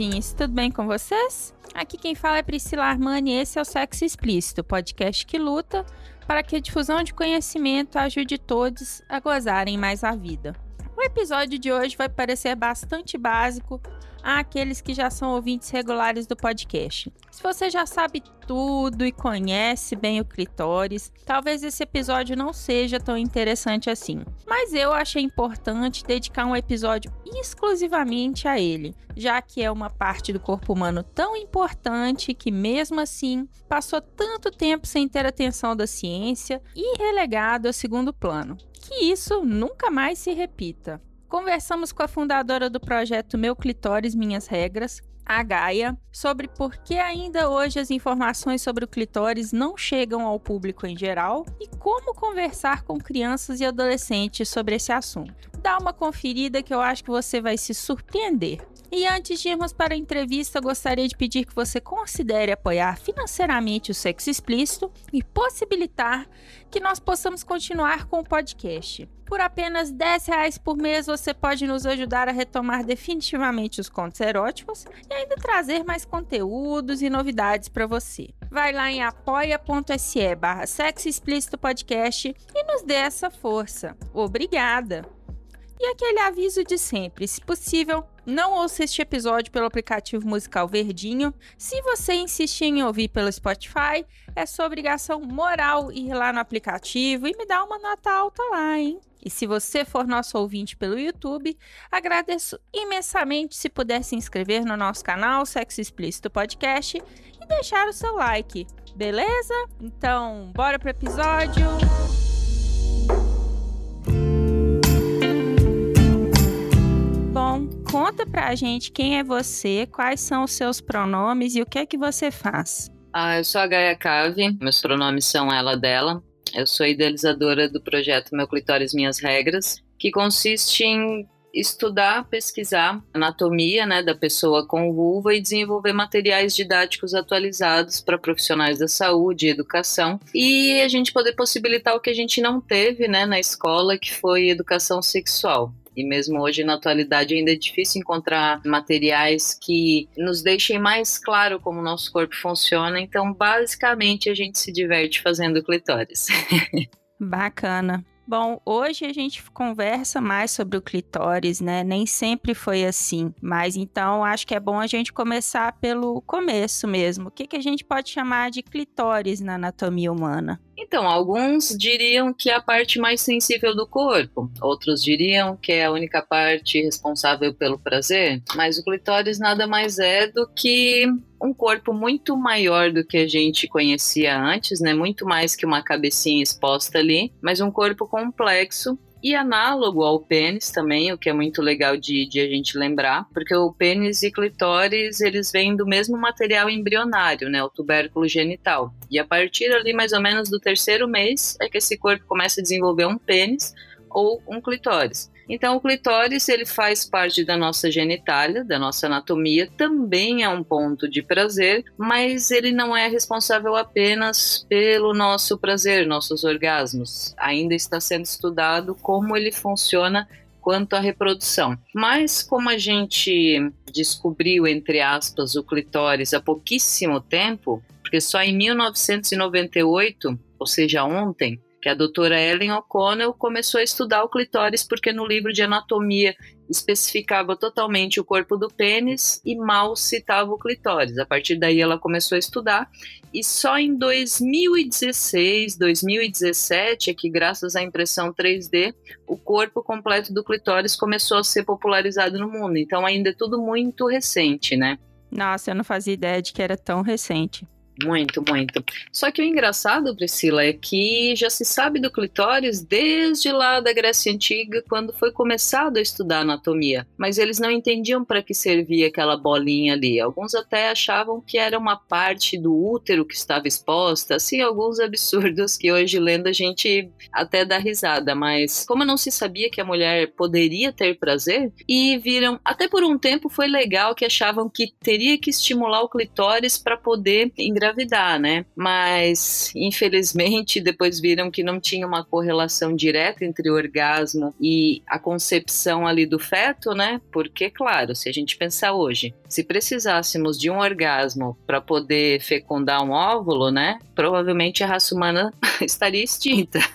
Taradinhos, tudo bem com vocês? Aqui quem fala é Priscila Armani e esse é o Sexo Explícito, podcast que luta para que a difusão de conhecimento ajude todos a gozarem mais a vida. O episódio de hoje vai parecer bastante básico àqueles que já são ouvintes regulares do podcast. Se você já sabe tudo e conhece bem o clitóris, talvez esse episódio não seja tão interessante assim. Mas eu achei importante dedicar um episódio exclusivamente a ele, já que é uma parte do corpo humano tão importante que, mesmo assim, passou tanto tempo sem ter atenção da ciência e relegado a segundo plano. Que isso nunca mais se repita. Conversamos com a fundadora do projeto Meu Clitóris Minhas Regras, a Gaia, sobre por que ainda hoje as informações sobre o clitóris não chegam ao público em geral e como conversar com crianças e adolescentes sobre esse assunto. Dá uma conferida que eu acho que você vai se surpreender. E antes de irmos para a entrevista, gostaria de pedir que você considere apoiar financeiramente o sexo explícito e possibilitar que nós possamos continuar com o podcast. Por apenas 10 reais por mês, você pode nos ajudar a retomar definitivamente os contos eróticos e ainda trazer mais conteúdos e novidades para você. Vai lá em apoia.se barra sexo explícito podcast e nos dê essa força. Obrigada! E aquele aviso de sempre, se possível, não ouça este episódio pelo aplicativo musical Verdinho. Se você insistir em ouvir pelo Spotify, é sua obrigação moral ir lá no aplicativo e me dar uma nota alta lá, hein? E se você for nosso ouvinte pelo YouTube, agradeço imensamente se puder se inscrever no nosso canal Sexo Explícito Podcast e deixar o seu like, beleza? Então, bora pro episódio! Bom, conta pra gente quem é você, quais são os seus pronomes e o que é que você faz. Ah, eu sou a Gaia Cave, meus pronomes são ela, dela. Eu sou idealizadora do projeto Meu Clitóris Minhas Regras, que consiste em estudar, pesquisar anatomia né, da pessoa com vulva e desenvolver materiais didáticos atualizados para profissionais da saúde e educação e a gente poder possibilitar o que a gente não teve né, na escola, que foi educação sexual. E mesmo hoje, na atualidade, ainda é difícil encontrar materiais que nos deixem mais claro como o nosso corpo funciona. Então, basicamente, a gente se diverte fazendo clitóris. Bacana. Bom, hoje a gente conversa mais sobre o clitóris, né? Nem sempre foi assim, mas então acho que é bom a gente começar pelo começo mesmo. O que, que a gente pode chamar de clitóris na anatomia humana? Então, alguns diriam que é a parte mais sensível do corpo, outros diriam que é a única parte responsável pelo prazer, mas o clitóris nada mais é do que um corpo muito maior do que a gente conhecia antes, né? Muito mais que uma cabecinha exposta ali, mas um corpo complexo e análogo ao pênis também, o que é muito legal de, de, a gente lembrar, porque o pênis e clitóris, eles vêm do mesmo material embrionário, né, o tubérculo genital. E a partir ali mais ou menos do terceiro mês é que esse corpo começa a desenvolver um pênis ou um clitóris. Então, o clitóris ele faz parte da nossa genitália, da nossa anatomia, também é um ponto de prazer, mas ele não é responsável apenas pelo nosso prazer, nossos orgasmos. Ainda está sendo estudado como ele funciona quanto à reprodução. Mas como a gente descobriu, entre aspas, o clitóris há pouquíssimo tempo, porque só em 1998, ou seja, ontem, que a doutora Ellen O'Connell começou a estudar o clitóris porque no livro de anatomia especificava totalmente o corpo do pênis e mal citava o clitóris. A partir daí ela começou a estudar e só em 2016, 2017 é que graças à impressão 3D o corpo completo do clitóris começou a ser popularizado no mundo. Então ainda é tudo muito recente, né? Nossa, eu não fazia ideia de que era tão recente. Muito, muito. Só que o engraçado, Priscila, é que já se sabe do clitóris desde lá da Grécia Antiga, quando foi começado a estudar anatomia. Mas eles não entendiam para que servia aquela bolinha ali. Alguns até achavam que era uma parte do útero que estava exposta, assim, alguns absurdos que hoje lendo a gente até dá risada. Mas como não se sabia que a mulher poderia ter prazer, e viram, até por um tempo foi legal que achavam que teria que estimular o clitóris para poder engravidar engravidar, né? Mas, infelizmente, depois viram que não tinha uma correlação direta entre o orgasmo e a concepção ali do feto, né? Porque, claro, se a gente pensar hoje, se precisássemos de um orgasmo para poder fecundar um óvulo, né? Provavelmente a raça humana estaria extinta.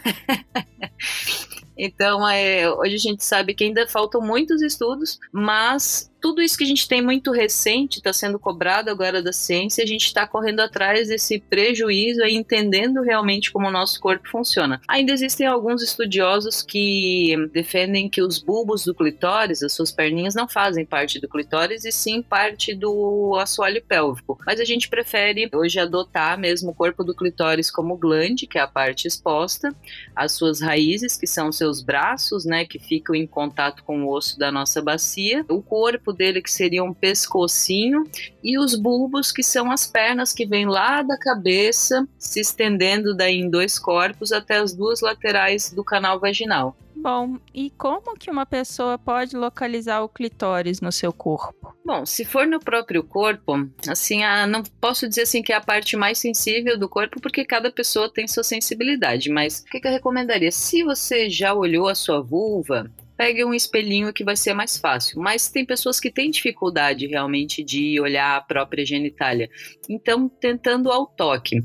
Então, é, hoje a gente sabe que ainda faltam muitos estudos, mas tudo isso que a gente tem muito recente está sendo cobrado agora da ciência, a gente está correndo atrás desse prejuízo e entendendo realmente como o nosso corpo funciona. Ainda existem alguns estudiosos que defendem que os bulbos do clitóris, as suas perninhas, não fazem parte do clitóris e sim parte do assoalho pélvico. Mas a gente prefere hoje adotar mesmo o corpo do clitóris como glande, que é a parte exposta, as suas raízes, que são seus braços, né, que ficam em contato com o osso da nossa bacia, o corpo dele, que seria um pescocinho, e os bulbos, que são as pernas que vêm lá da cabeça, se estendendo daí em dois corpos até as duas laterais do canal vaginal. Bom, e como que uma pessoa pode localizar o clitóris no seu corpo? Bom, se for no próprio corpo, assim, a, não posso dizer assim que é a parte mais sensível do corpo, porque cada pessoa tem sua sensibilidade, mas o que, que eu recomendaria? Se você já olhou a sua vulva, pegue um espelhinho que vai ser mais fácil. Mas tem pessoas que têm dificuldade realmente de olhar a própria genitália. Então, tentando ao toque.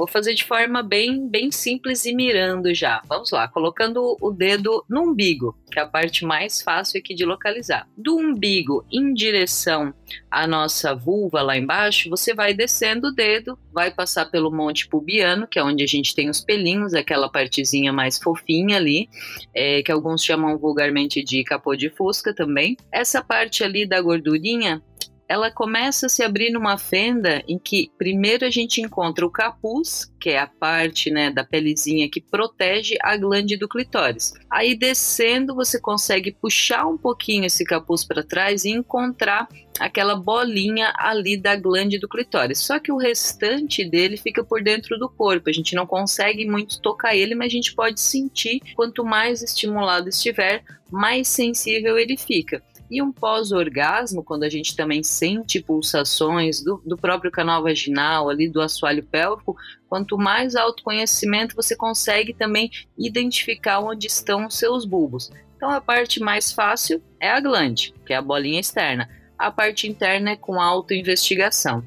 Vou fazer de forma bem, bem simples e mirando já. Vamos lá, colocando o dedo no umbigo, que é a parte mais fácil aqui de localizar. Do umbigo em direção à nossa vulva lá embaixo, você vai descendo o dedo, vai passar pelo monte pubiano, que é onde a gente tem os pelinhos, aquela partezinha mais fofinha ali, é, que alguns chamam vulgarmente de capô de fusca também. Essa parte ali da gordurinha ela começa a se abrir numa fenda em que primeiro a gente encontra o capuz, que é a parte né, da pelezinha que protege a glande do clitóris. Aí descendo você consegue puxar um pouquinho esse capuz para trás e encontrar aquela bolinha ali da glande do clitóris. Só que o restante dele fica por dentro do corpo. A gente não consegue muito tocar ele, mas a gente pode sentir. Quanto mais estimulado estiver, mais sensível ele fica. E um pós-orgasmo, quando a gente também sente pulsações do, do próprio canal vaginal, ali do assoalho pélvico, quanto mais autoconhecimento você consegue também identificar onde estão os seus bulbos. Então a parte mais fácil é a glande, que é a bolinha externa. A parte interna é com autoinvestigação.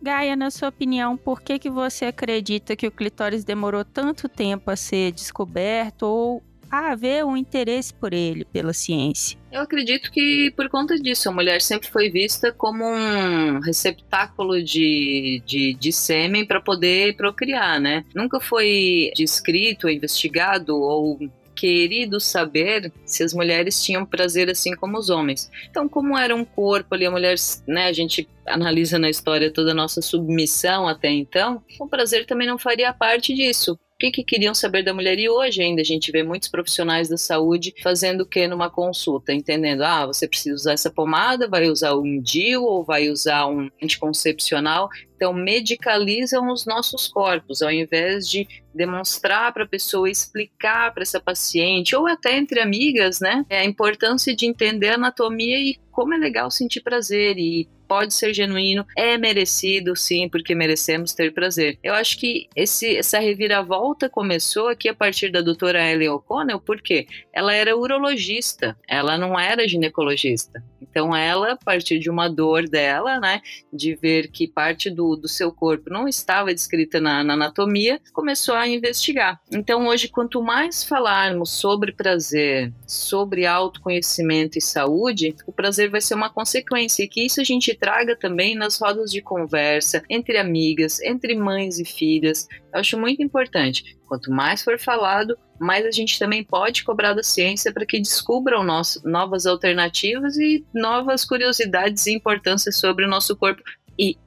Gaia, na sua opinião, por que, que você acredita que o clitóris demorou tanto tempo a ser descoberto ou haver um interesse por ele, pela ciência? Eu acredito que por conta disso, a mulher sempre foi vista como um receptáculo de, de, de sêmen para poder procriar, né? Nunca foi descrito, investigado ou querido saber se as mulheres tinham prazer assim como os homens. Então, como era um corpo ali, a mulher, né, a gente analisa na história toda a nossa submissão até então, o prazer também não faria parte disso que, que queriam saber da mulher. E hoje ainda a gente vê muitos profissionais da saúde fazendo o que numa consulta, entendendo? Ah, você precisa usar essa pomada, vai usar um DIU ou vai usar um anticoncepcional. Então, medicalizam os nossos corpos, ao invés de demonstrar para a pessoa, explicar para essa paciente, ou até entre amigas, né, a importância de entender a anatomia e como é legal sentir prazer e pode ser genuíno, é merecido sim, porque merecemos ter prazer. Eu acho que esse, essa reviravolta começou aqui a partir da doutora Ellen O'Connell, porque ela era urologista, ela não era ginecologista. Então ela, a partir de uma dor dela, né, de ver que parte do, do seu corpo não estava descrita na, na anatomia, começou a investigar. Então hoje, quanto mais falarmos sobre prazer, sobre autoconhecimento e saúde, o prazer vai ser uma consequência e que isso a gente traga também nas rodas de conversa, entre amigas, entre mães e filhas. Eu acho muito importante. Quanto mais for falado, mais a gente também pode cobrar da ciência para que descubram novas alternativas e novas curiosidades e importâncias sobre o nosso corpo,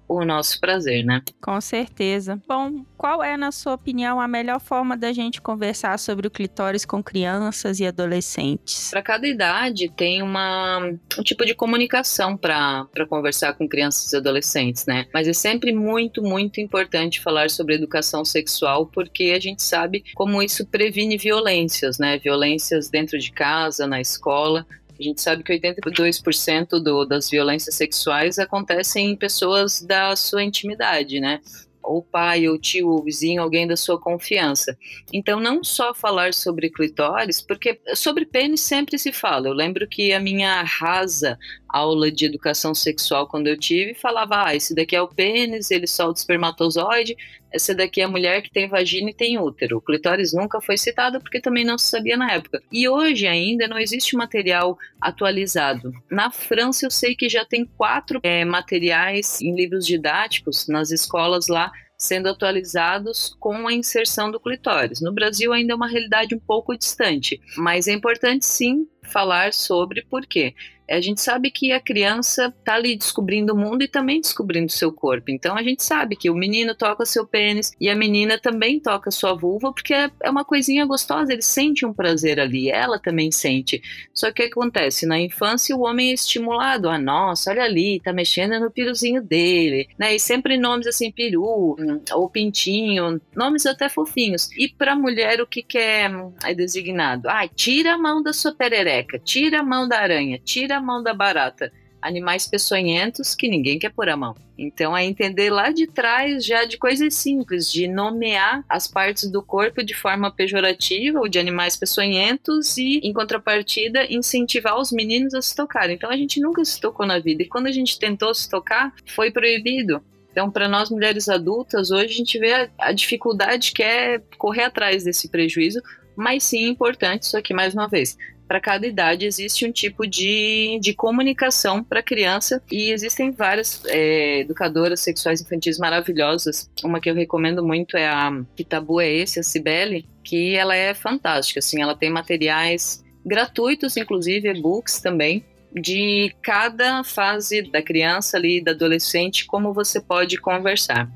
o nosso prazer, né? Com certeza. Bom, qual é, na sua opinião, a melhor forma da gente conversar sobre o clitóris com crianças e adolescentes? Para cada idade tem uma, um tipo de comunicação para conversar com crianças e adolescentes, né? Mas é sempre muito, muito importante falar sobre educação sexual porque a gente sabe como isso previne violências, né? Violências dentro de casa, na escola. A gente sabe que 82% do, das violências sexuais acontecem em pessoas da sua intimidade, né? ou pai, ou tio, ou vizinho, alguém da sua confiança. Então, não só falar sobre clitóris, porque sobre pênis sempre se fala. Eu lembro que a minha rasa aula de educação sexual quando eu tive, falava: ah, esse daqui é o pênis, ele solta espermatozoide, essa daqui é a mulher que tem vagina e tem útero. O clitóris nunca foi citado porque também não se sabia na época. E hoje ainda não existe material atualizado. Na França eu sei que já tem quatro é, materiais em livros didáticos nas escolas lá sendo atualizados com a inserção do clitóris. No Brasil ainda é uma realidade um pouco distante, mas é importante sim falar sobre por quê a gente sabe que a criança está ali descobrindo o mundo e também descobrindo o seu corpo. Então a gente sabe que o menino toca seu pênis e a menina também toca sua vulva, porque é, é uma coisinha gostosa, ele sente um prazer ali, ela também sente. Só que o que acontece? Na infância o homem é estimulado, ah, nossa, olha ali, tá mexendo no piruzinho dele, né? E sempre nomes assim, peru, ou pintinho, nomes até fofinhos. E para mulher o que, que é, é designado? Ah, tira a mão da sua perereca, tira a mão da aranha, tira a mão da barata? Animais peçonhentos que ninguém quer pôr a mão. Então, é entender lá de trás já de coisas simples, de nomear as partes do corpo de forma pejorativa ou de animais peçonhentos e, em contrapartida, incentivar os meninos a se tocar. Então, a gente nunca se tocou na vida e quando a gente tentou se tocar, foi proibido. Então, para nós mulheres adultas, hoje a gente vê a, a dificuldade que é correr atrás desse prejuízo, mas sim importante, isso aqui mais uma vez, para cada idade existe um tipo de, de comunicação para a criança e existem várias é, educadoras sexuais infantis maravilhosas. Uma que eu recomendo muito é a Que Tabu é Esse, a Cibele, que ela é fantástica, assim, ela tem materiais gratuitos, inclusive e-books também, de cada fase da criança ali, da adolescente, como você pode conversar.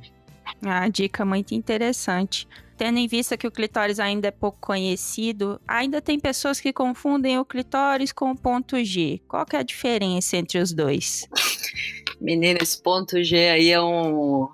Ah, dica muito interessante tendo em vista que o clitóris ainda é pouco conhecido, ainda tem pessoas que confundem o clitóris com o ponto G. Qual que é a diferença entre os dois? Menina, esse ponto G aí é um.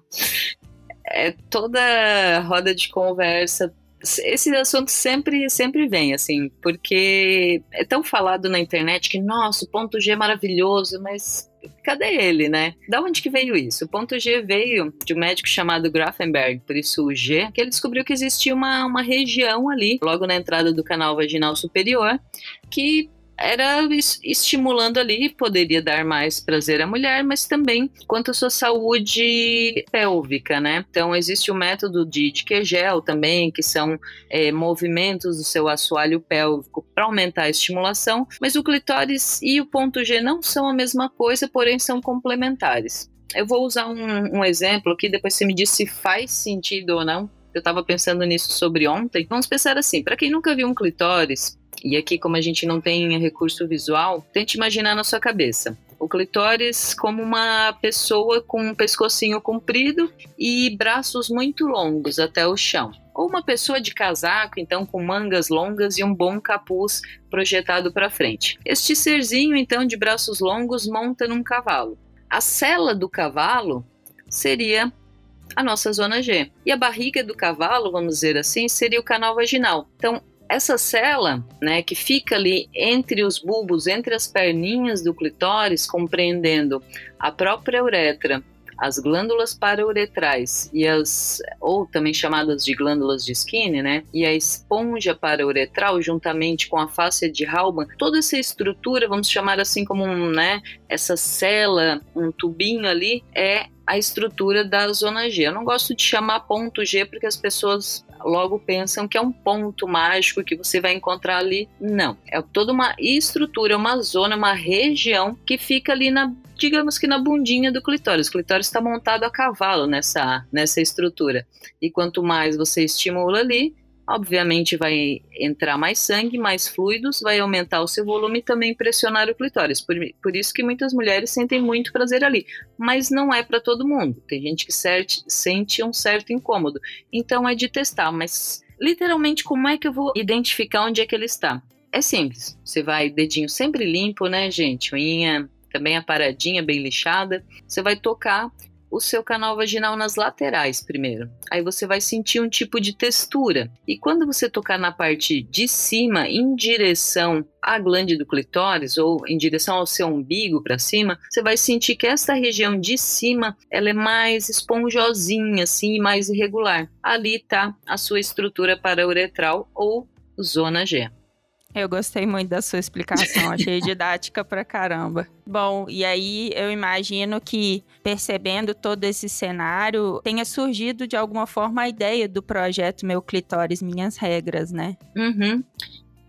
É toda roda de conversa. Esse assunto sempre, sempre vem, assim, porque é tão falado na internet que, nossa, o ponto G é maravilhoso, mas cadê ele, né? Da onde que veio isso? O ponto G veio de um médico chamado Grafenberg, por isso o G, que ele descobriu que existia uma, uma região ali, logo na entrada do canal vaginal superior, que era estimulando ali, poderia dar mais prazer à mulher, mas também quanto à sua saúde pélvica, né? Então existe o método de, de Kegel também, que são é, movimentos do seu assoalho pélvico para aumentar a estimulação, mas o clitóris e o ponto G não são a mesma coisa, porém são complementares. Eu vou usar um, um exemplo aqui, depois você me diz se faz sentido ou não. Eu estava pensando nisso sobre ontem. Vamos pensar assim: para quem nunca viu um clitóris, e aqui, como a gente não tem recurso visual, tente imaginar na sua cabeça. O clitóris como uma pessoa com um pescocinho comprido e braços muito longos até o chão. Ou uma pessoa de casaco, então com mangas longas e um bom capuz projetado para frente. Este serzinho, então, de braços longos monta num cavalo. A sela do cavalo seria a nossa zona G. E a barriga do cavalo, vamos dizer assim, seria o canal vaginal. Então, essa cela, né, que fica ali entre os bulbos, entre as perninhas do clitóris, compreendendo a própria uretra, as glândulas parauretrais e as ou também chamadas de glândulas de Skinner, né, e a esponja parauretral juntamente com a face de Halban, toda essa estrutura, vamos chamar assim como um, né, essa cela, um tubinho ali é a estrutura da zona G. Eu não gosto de chamar ponto G porque as pessoas logo pensam que é um ponto mágico que você vai encontrar ali. Não, é toda uma estrutura, uma zona, uma região que fica ali na digamos que na bundinha do clitóris. O clitóris está montado a cavalo nessa, nessa estrutura. E quanto mais você estimula ali, obviamente vai entrar mais sangue, mais fluidos, vai aumentar o seu volume e também pressionar o clitóris. Por, por isso que muitas mulheres sentem muito prazer ali. Mas não é para todo mundo. Tem gente que sente, sente um certo incômodo. Então é de testar, mas literalmente como é que eu vou identificar onde é que ele está? É simples. Você vai dedinho sempre limpo, né, gente? Unha também a paradinha bem lixada. Você vai tocar o seu canal vaginal nas laterais primeiro. Aí você vai sentir um tipo de textura. E quando você tocar na parte de cima, em direção à glande do clitóris ou em direção ao seu umbigo para cima, você vai sentir que esta região de cima ela é mais esponjosinha, assim, mais irregular. Ali está a sua estrutura para uretral ou zona G. Eu gostei muito da sua explicação, achei didática pra caramba. Bom, e aí eu imagino que, percebendo todo esse cenário, tenha surgido de alguma forma a ideia do projeto Meu Clitóris Minhas Regras, né? Uhum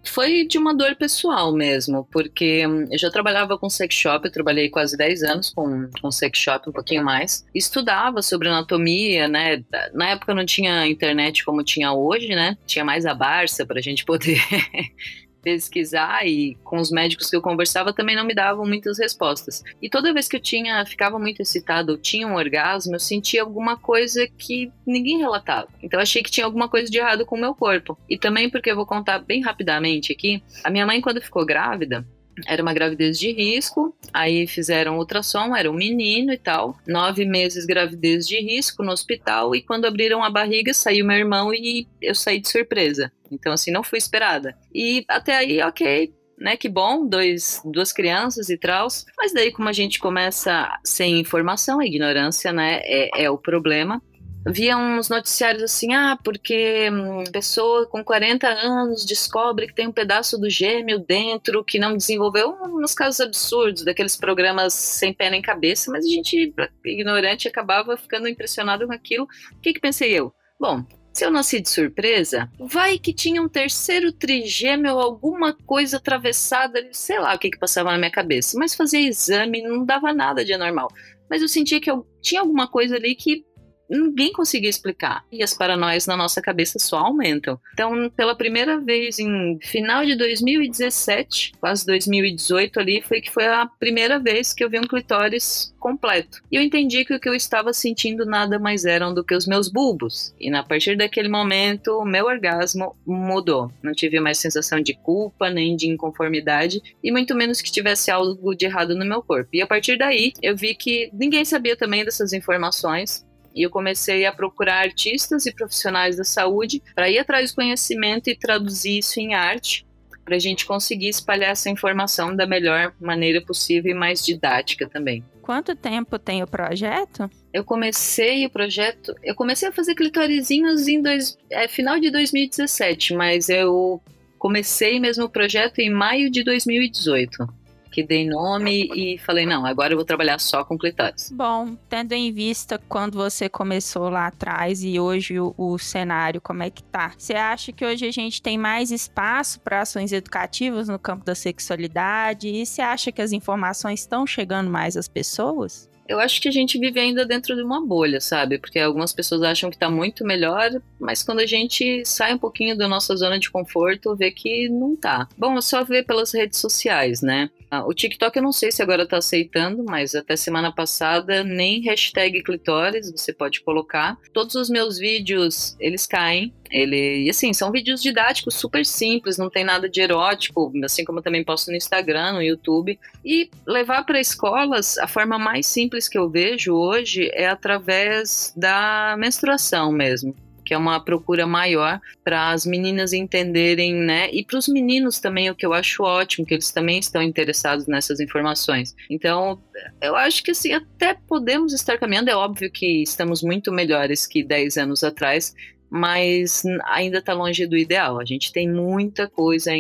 foi de uma dor pessoal mesmo, porque hum, eu já trabalhava com sex shop, eu trabalhei quase 10 anos com, com sex shop, um pouquinho mais. Estudava sobre anatomia, né? Na época não tinha internet como tinha hoje, né? Tinha mais a Barça para a gente poder pesquisar e com os médicos que eu conversava também não me davam muitas respostas. E toda vez que eu tinha, ficava muito excitado, ou tinha um orgasmo, eu sentia alguma coisa que ninguém relatava. Então achei que tinha alguma coisa de errado com o meu corpo. E também porque eu vou contar bem rapidamente aqui, a minha mãe quando ficou grávida, era uma gravidez de risco, aí fizeram ultrassom, era um menino e tal. Nove meses gravidez de risco no hospital, e quando abriram a barriga, saiu meu irmão e eu saí de surpresa. Então, assim, não fui esperada. E até aí, ok, né? Que bom, dois, duas crianças e traus. Mas daí, como a gente começa sem informação, a ignorância, né, é, é o problema via uns noticiários assim, ah, porque hum, pessoa com 40 anos descobre que tem um pedaço do gêmeo dentro que não desenvolveu, uns casos absurdos, daqueles programas sem pé nem cabeça, mas a gente, ignorante, acabava ficando impressionado com aquilo. O que que pensei eu? Bom, se eu nasci de surpresa, vai que tinha um terceiro trigêmeo, alguma coisa atravessada, sei lá o que que passava na minha cabeça, mas fazia exame, não dava nada de anormal. Mas eu sentia que eu tinha alguma coisa ali que ninguém conseguia explicar. E as paranoias na nossa cabeça só aumentam. Então, pela primeira vez em final de 2017, quase 2018 ali, foi que foi a primeira vez que eu vi um clitóris completo. E eu entendi que o que eu estava sentindo nada mais eram do que os meus bulbos. E a partir daquele momento, o meu orgasmo mudou. Não tive mais sensação de culpa, nem de inconformidade, e muito menos que tivesse algo de errado no meu corpo. E a partir daí, eu vi que ninguém sabia também dessas informações, e eu comecei a procurar artistas e profissionais da saúde para ir atrás do conhecimento e traduzir isso em arte, para a gente conseguir espalhar essa informação da melhor maneira possível e mais didática também. Quanto tempo tem o projeto? Eu comecei o projeto, eu comecei a fazer clitorizinhos em dois, é, final de 2017, mas eu comecei mesmo o projeto em maio de 2018 que dei nome e falei, não, agora eu vou trabalhar só com clitóris. Bom, tendo em vista quando você começou lá atrás e hoje o, o cenário, como é que tá? Você acha que hoje a gente tem mais espaço para ações educativas no campo da sexualidade? E você acha que as informações estão chegando mais às pessoas? eu acho que a gente vive ainda dentro de uma bolha, sabe? Porque algumas pessoas acham que tá muito melhor, mas quando a gente sai um pouquinho da nossa zona de conforto, vê que não tá. Bom, é só ver pelas redes sociais, né? Ah, o TikTok eu não sei se agora tá aceitando, mas até semana passada nem hashtag clitóris você pode colocar. Todos os meus vídeos, eles caem. Ele, e assim, são vídeos didáticos super simples, não tem nada de erótico, assim como eu também posto no Instagram, no YouTube. E levar para escolas, a forma mais simples que eu vejo hoje é através da menstruação mesmo que é uma procura maior para as meninas entenderem, né? E para os meninos também, o que eu acho ótimo, que eles também estão interessados nessas informações. Então, eu acho que assim, até podemos estar caminhando, é óbvio que estamos muito melhores que 10 anos atrás, mas ainda está longe do ideal. A gente tem muita coisa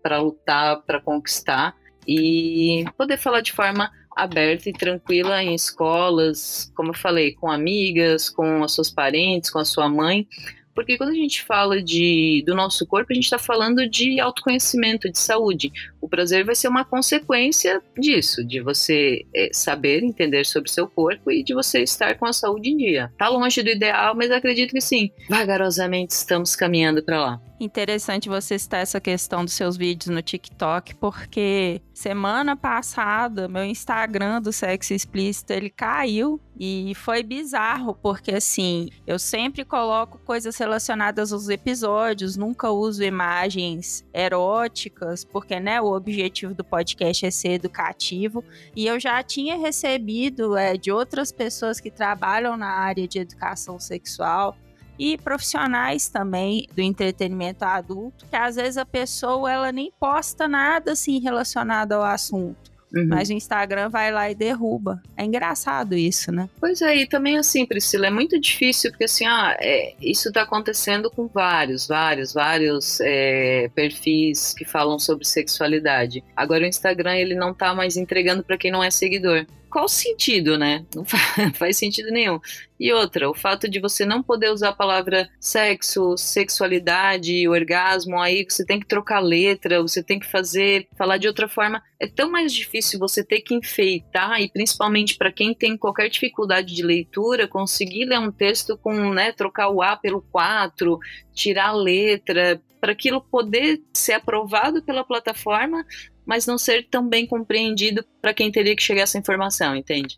para lutar, para conquistar e poder falar de forma aberta e tranquila em escolas, como eu falei, com amigas, com as suas parentes, com a sua mãe, porque quando a gente fala de, do nosso corpo, a gente está falando de autoconhecimento, de saúde. O prazer vai ser uma consequência disso, de você é, saber, entender sobre seu corpo e de você estar com a saúde em dia. Tá longe do ideal, mas acredito que sim. Vagarosamente estamos caminhando para lá. Interessante você citar essa questão dos seus vídeos no TikTok, porque semana passada meu Instagram do sexo explícito ele caiu e foi bizarro, porque assim, eu sempre coloco coisas relacionadas aos episódios, nunca uso imagens eróticas, porque né, o objetivo do podcast é ser educativo, e eu já tinha recebido é, de outras pessoas que trabalham na área de educação sexual e profissionais também do entretenimento adulto, que às vezes a pessoa ela nem posta nada assim relacionado ao assunto. Uhum. Mas o Instagram vai lá e derruba. É engraçado isso, né? Pois é, e também assim, Priscila, é muito difícil, porque assim, ah, é, isso está acontecendo com vários, vários, vários é, perfis que falam sobre sexualidade. Agora o Instagram, ele não tá mais entregando para quem não é seguidor qual sentido, né? Não faz sentido nenhum. E outra, o fato de você não poder usar a palavra sexo, sexualidade, orgasmo, aí você tem que trocar letra, você tem que fazer, falar de outra forma. É tão mais difícil você ter que enfeitar, e principalmente para quem tem qualquer dificuldade de leitura, conseguir ler um texto com, né, trocar o A pelo 4, tirar a letra, para aquilo poder ser aprovado pela plataforma, mas não ser tão bem compreendido para quem teria que chegar essa informação, entende?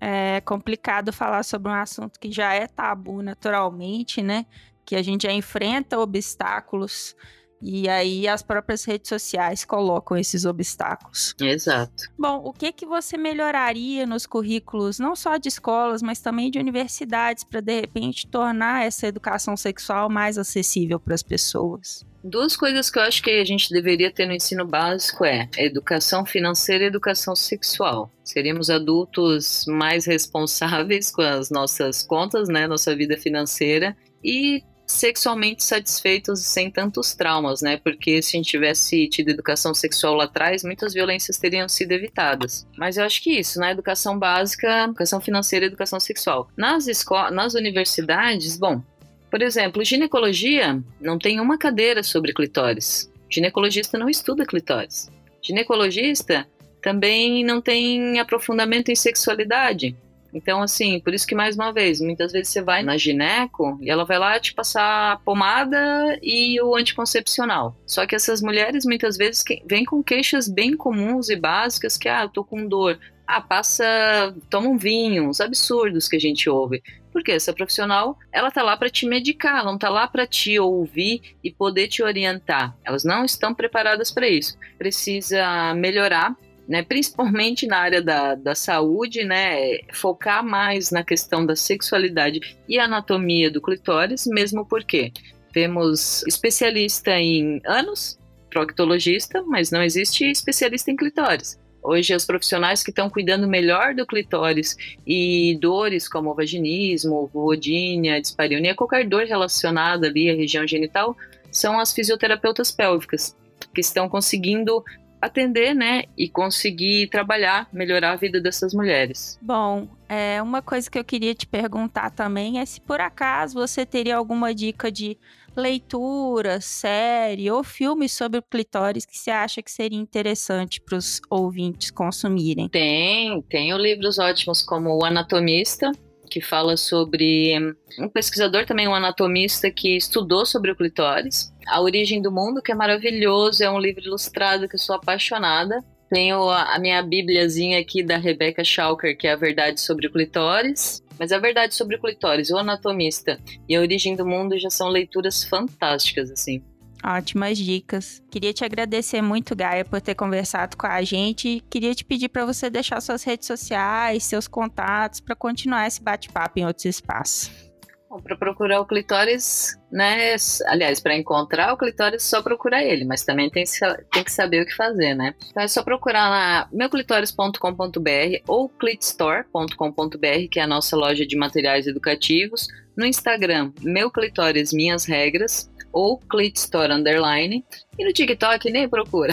É complicado falar sobre um assunto que já é tabu naturalmente, né? Que a gente já enfrenta obstáculos e aí as próprias redes sociais colocam esses obstáculos. Exato. Bom, o que que você melhoraria nos currículos, não só de escolas, mas também de universidades, para de repente tornar essa educação sexual mais acessível para as pessoas? Duas coisas que eu acho que a gente deveria ter no ensino básico é educação financeira e educação sexual. Seríamos adultos mais responsáveis com as nossas contas, né, nossa vida financeira e sexualmente satisfeitos sem tantos traumas, né? Porque se a gente tivesse tido educação sexual lá atrás, muitas violências teriam sido evitadas. Mas eu acho que isso, na né? educação básica, educação financeira e educação sexual. Nas nas universidades, bom, por exemplo, ginecologia não tem uma cadeira sobre clitóris. Ginecologista não estuda clitóris. Ginecologista também não tem aprofundamento em sexualidade. Então, assim, por isso que, mais uma vez, muitas vezes você vai na gineco e ela vai lá te passar a pomada e o anticoncepcional. Só que essas mulheres, muitas vezes, vêm com queixas bem comuns e básicas que, ah, eu tô com dor. Ah, passa, toma um vinho, uns absurdos que a gente ouve. Porque essa profissional, ela tá lá para te medicar, ela não tá lá para te ouvir e poder te orientar. Elas não estão preparadas para isso. Precisa melhorar né, principalmente na área da, da saúde, né, focar mais na questão da sexualidade e anatomia do clitóris, mesmo porque temos especialista em anos, proctologista, mas não existe especialista em clitóris. Hoje, os profissionais que estão cuidando melhor do clitóris e dores como vaginismo, vulvodínia, dispareunia, qualquer dor relacionada ali à região genital, são as fisioterapeutas pélvicas, que estão conseguindo atender, né, e conseguir trabalhar, melhorar a vida dessas mulheres. Bom, é, uma coisa que eu queria te perguntar também é se por acaso você teria alguma dica de leitura, série ou filme sobre o clitóris que você acha que seria interessante para os ouvintes consumirem? Tem, tenho livros ótimos como O Anatomista, que fala sobre um pesquisador também, um anatomista que estudou sobre o clitóris. A Origem do Mundo, que é maravilhoso, é um livro ilustrado que eu sou apaixonada. Tenho a, minha bíbliazinha aqui da Rebecca Schalker, que é a verdade sobre o clitóris. Mas a verdade sobre o clitóris, o anatomista e a origem do mundo já são leituras fantásticas, assim. Ótimas dicas. Queria te agradecer muito, Gaia, por ter conversado com a gente. Queria te pedir para você deixar suas redes sociais, seus contatos, para continuar esse bate-papo em outros espaços. Para procurar o clitóris, né? Aliás, para encontrar o clitóris, só procurar ele, mas também tem, tem que saber o que fazer, né? Então é só procurar lá meuclitóris.com.br ou clitstore.com.br, que é a nossa loja de materiais educativos. No Instagram, meu clitóris, minhas regras ou clitstore underline. E no TikTok nem procura.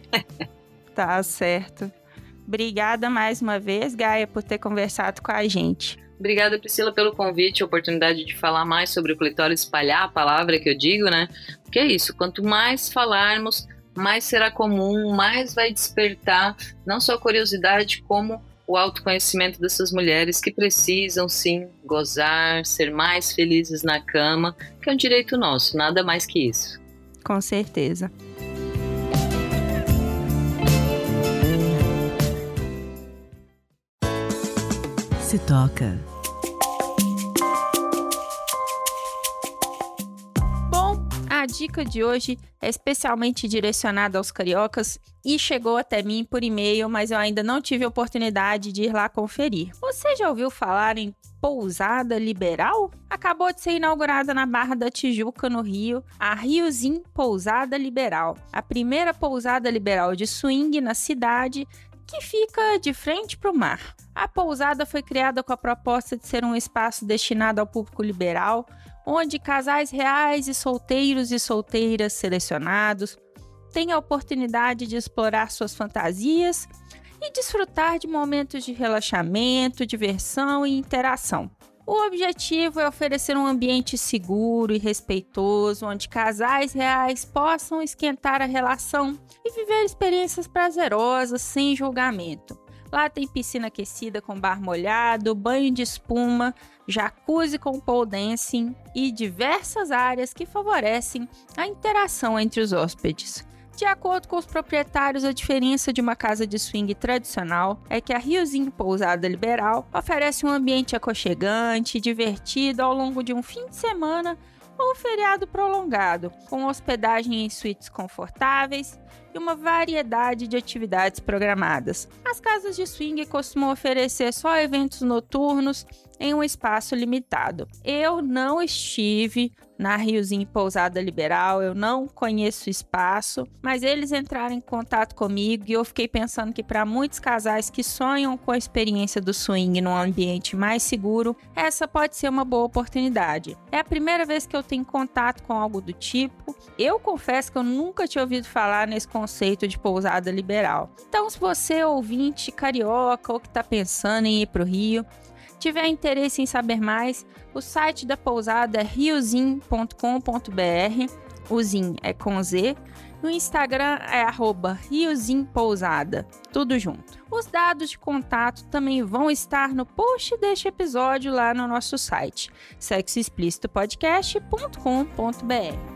tá certo. Obrigada mais uma vez, Gaia, por ter conversado com a gente. Obrigada, Priscila, pelo convite, a oportunidade de falar mais sobre o clitóris, espalhar a palavra que eu digo, né? Porque é isso, quanto mais falarmos, mais será comum, mais vai despertar não só a curiosidade, como o autoconhecimento dessas mulheres que precisam sim gozar, ser mais felizes na cama, que é um direito nosso, nada mais que isso. Com certeza. Se toca. Dica de hoje é especialmente direcionada aos cariocas e chegou até mim por e-mail, mas eu ainda não tive oportunidade de ir lá conferir. Você já ouviu falar em Pousada Liberal? Acabou de ser inaugurada na Barra da Tijuca, no Rio, a Riozinho Pousada Liberal, a primeira pousada liberal de swing na cidade que fica de frente para o mar. A pousada foi criada com a proposta de ser um espaço destinado ao público liberal, onde casais reais e solteiros e solteiras selecionados têm a oportunidade de explorar suas fantasias e desfrutar de momentos de relaxamento, diversão e interação. O objetivo é oferecer um ambiente seguro e respeitoso, onde casais reais possam esquentar a relação e viver experiências prazerosas sem julgamento. Lá tem piscina aquecida com bar molhado, banho de espuma, jacuzzi com pole dancing e diversas áreas que favorecem a interação entre os hóspedes. De acordo com os proprietários, a diferença de uma casa de swing tradicional é que a Riozinho Pousada Liberal oferece um ambiente aconchegante e divertido ao longo de um fim de semana ou feriado prolongado, com hospedagem em suítes confortáveis e uma variedade de atividades programadas. As casas de swing costumam oferecer só eventos noturnos em um espaço limitado. Eu não estive na Riozinho Pousada Liberal, eu não conheço o espaço, mas eles entraram em contato comigo e eu fiquei pensando que para muitos casais que sonham com a experiência do swing num ambiente mais seguro, essa pode ser uma boa oportunidade. É a primeira vez que eu tenho contato com algo do tipo. Eu confesso que eu nunca tinha ouvido falar nesse conceito de pousada liberal. Então, se você é ouvinte carioca ou que está pensando em ir para o Rio, tiver interesse em saber mais, o site da pousada é riozin.com.br. O Zin é com Z. No Instagram é arroba riozinpousada, tudo junto. Os dados de contato também vão estar no post deste episódio lá no nosso site, sexoexplicitopodcast.com.br.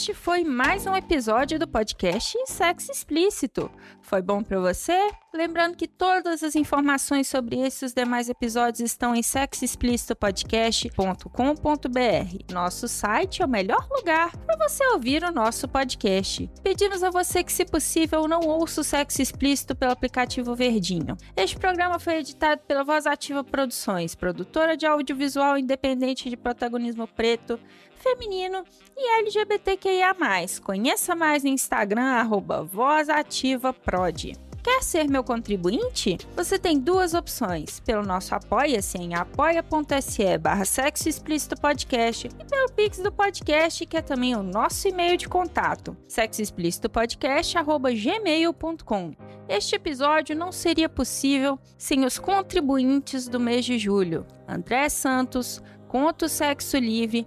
Este foi mais um episódio do podcast Sexo Explícito. Foi bom para você? Lembrando que todas as informações sobre esses demais episódios estão em sexoexplicitopodcast.com.br. Nosso site é o melhor lugar para você ouvir o nosso podcast. Pedimos a você que, se possível, não ouça o Sexo Explícito pelo aplicativo Verdinho. Este programa foi editado pela Voz Ativa Produções, produtora de audiovisual independente de protagonismo preto feminino e LGBTQIA+. Conheça mais no Instagram, arroba VozAtivaProd. Quer ser meu contribuinte? Você tem duas opções, pelo nosso apoia-se em apoia.se barra sexo explícito podcast e pelo Pix do podcast, que é também o nosso e-mail de contato, sexoexplicitopodcast.gmail.com. Este episódio não seria possível sem os contribuintes do mês de julho. André Santos, Conto Sexo Livre,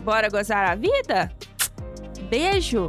Bora gozar a vida? Beijo!